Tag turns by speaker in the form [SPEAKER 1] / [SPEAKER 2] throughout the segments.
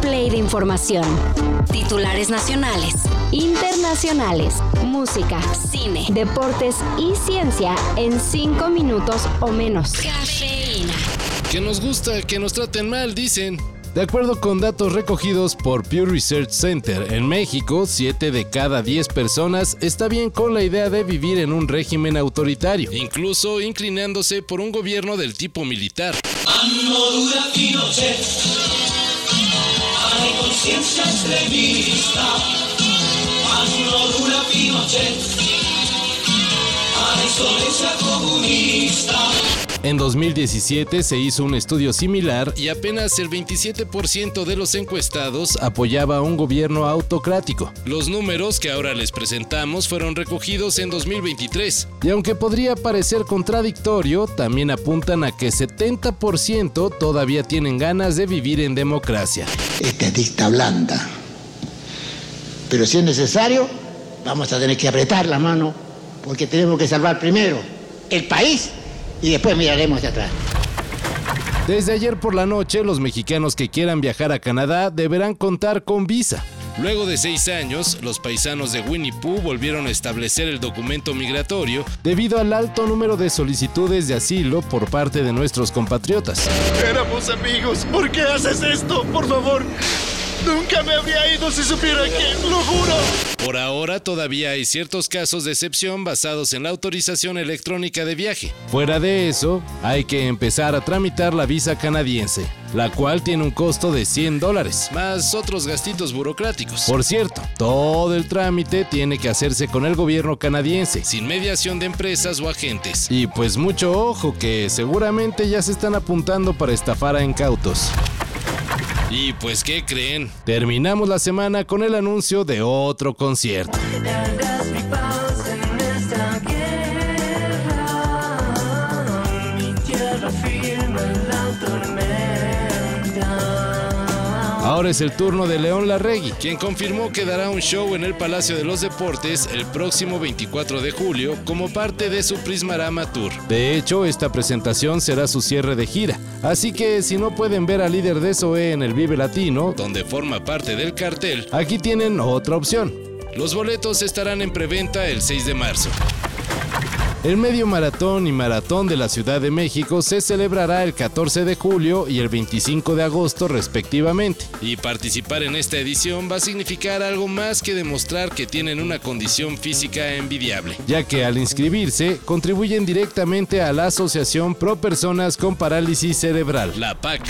[SPEAKER 1] play de información. Titulares nacionales, internacionales, música, cine, deportes y ciencia en cinco minutos o menos. Cafeína.
[SPEAKER 2] Que nos gusta que nos traten mal, dicen. De acuerdo con datos recogidos por Pew Research Center, en México, 7 de cada 10 personas está bien con la idea de vivir en un régimen autoritario, incluso inclinándose por un gobierno del tipo militar. ciencia extremista, más uno dura Pinochet. En 2017 se hizo un estudio similar y apenas el 27% de los encuestados apoyaba a un gobierno autocrático. Los números que ahora les presentamos fueron recogidos en 2023 y aunque podría parecer contradictorio, también apuntan a que 70% todavía tienen ganas de vivir en democracia.
[SPEAKER 3] Esta dicta blanda. Pero si es necesario, vamos a tener que apretar la mano porque tenemos que salvar primero el país y después miraremos hacia atrás.
[SPEAKER 2] Desde ayer por la noche, los mexicanos que quieran viajar a Canadá deberán contar con visa. Luego de seis años, los paisanos de Winnie Pooh volvieron a establecer el documento migratorio debido al alto número de solicitudes de asilo por parte de nuestros compatriotas.
[SPEAKER 4] Éramos amigos. ¿Por qué haces esto? Por favor. Nunca me habría ido si supiera que, lo juro.
[SPEAKER 2] Por ahora todavía hay ciertos casos de excepción basados en la autorización electrónica de viaje. Fuera de eso, hay que empezar a tramitar la visa canadiense, la cual tiene un costo de 100 dólares, más otros gastitos burocráticos. Por cierto, todo el trámite tiene que hacerse con el gobierno canadiense, sin mediación de empresas o agentes. Y pues mucho ojo que seguramente ya se están apuntando para estafar a incautos. Y pues, ¿qué creen? Terminamos la semana con el anuncio de otro concierto. Ahora es el turno de León Larregui, quien confirmó que dará un show en el Palacio de los Deportes el próximo 24 de julio como parte de su Prismarama Tour. De hecho, esta presentación será su cierre de gira, así que si no pueden ver al líder de SOE en el Vive Latino, donde forma parte del cartel, aquí tienen otra opción. Los boletos estarán en preventa el 6 de marzo. El medio maratón y maratón de la Ciudad de México se celebrará el 14 de julio y el 25 de agosto respectivamente. Y participar en esta edición va a significar algo más que demostrar que tienen una condición física envidiable, ya que al inscribirse contribuyen directamente a la Asociación Pro Personas con Parálisis Cerebral, la PAC.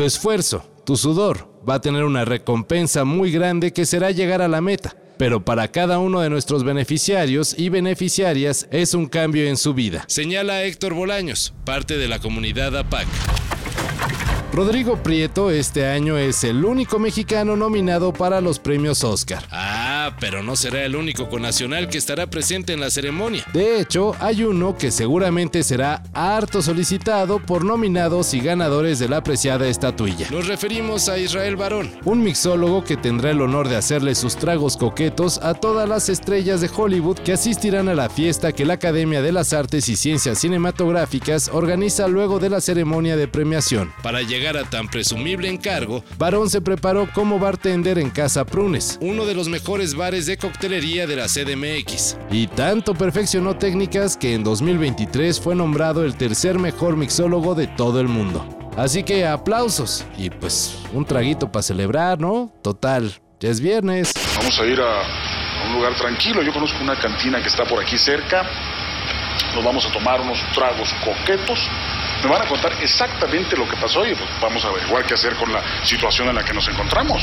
[SPEAKER 2] Tu esfuerzo, tu sudor, va a tener una recompensa muy grande que será llegar a la meta. Pero para cada uno de nuestros beneficiarios y beneficiarias es un cambio en su vida, señala Héctor Bolaños, parte de la comunidad APAC. Rodrigo Prieto este año es el único mexicano nominado para los premios Oscar. Pero no será el único nacional que estará presente en la ceremonia. De hecho, hay uno que seguramente será harto solicitado por nominados y ganadores de la apreciada estatuilla. Nos referimos a Israel Barón, un mixólogo que tendrá el honor de hacerle sus tragos coquetos a todas las estrellas de Hollywood que asistirán a la fiesta que la Academia de las Artes y Ciencias Cinematográficas organiza luego de la ceremonia de premiación. Para llegar a tan presumible encargo, Barón se preparó como bartender en Casa Prunes, uno de los mejores de coctelería de la CDMX. Y tanto perfeccionó técnicas que en 2023 fue nombrado el tercer mejor mixólogo de todo el mundo. Así que aplausos y pues un traguito para celebrar, ¿no? Total, ya es viernes.
[SPEAKER 5] Vamos a ir a, a un lugar tranquilo. Yo conozco una cantina que está por aquí cerca. Nos vamos a tomar unos tragos coquetos me van a contar exactamente lo que pasó y pues vamos a averiguar qué hacer con la situación en la que nos encontramos.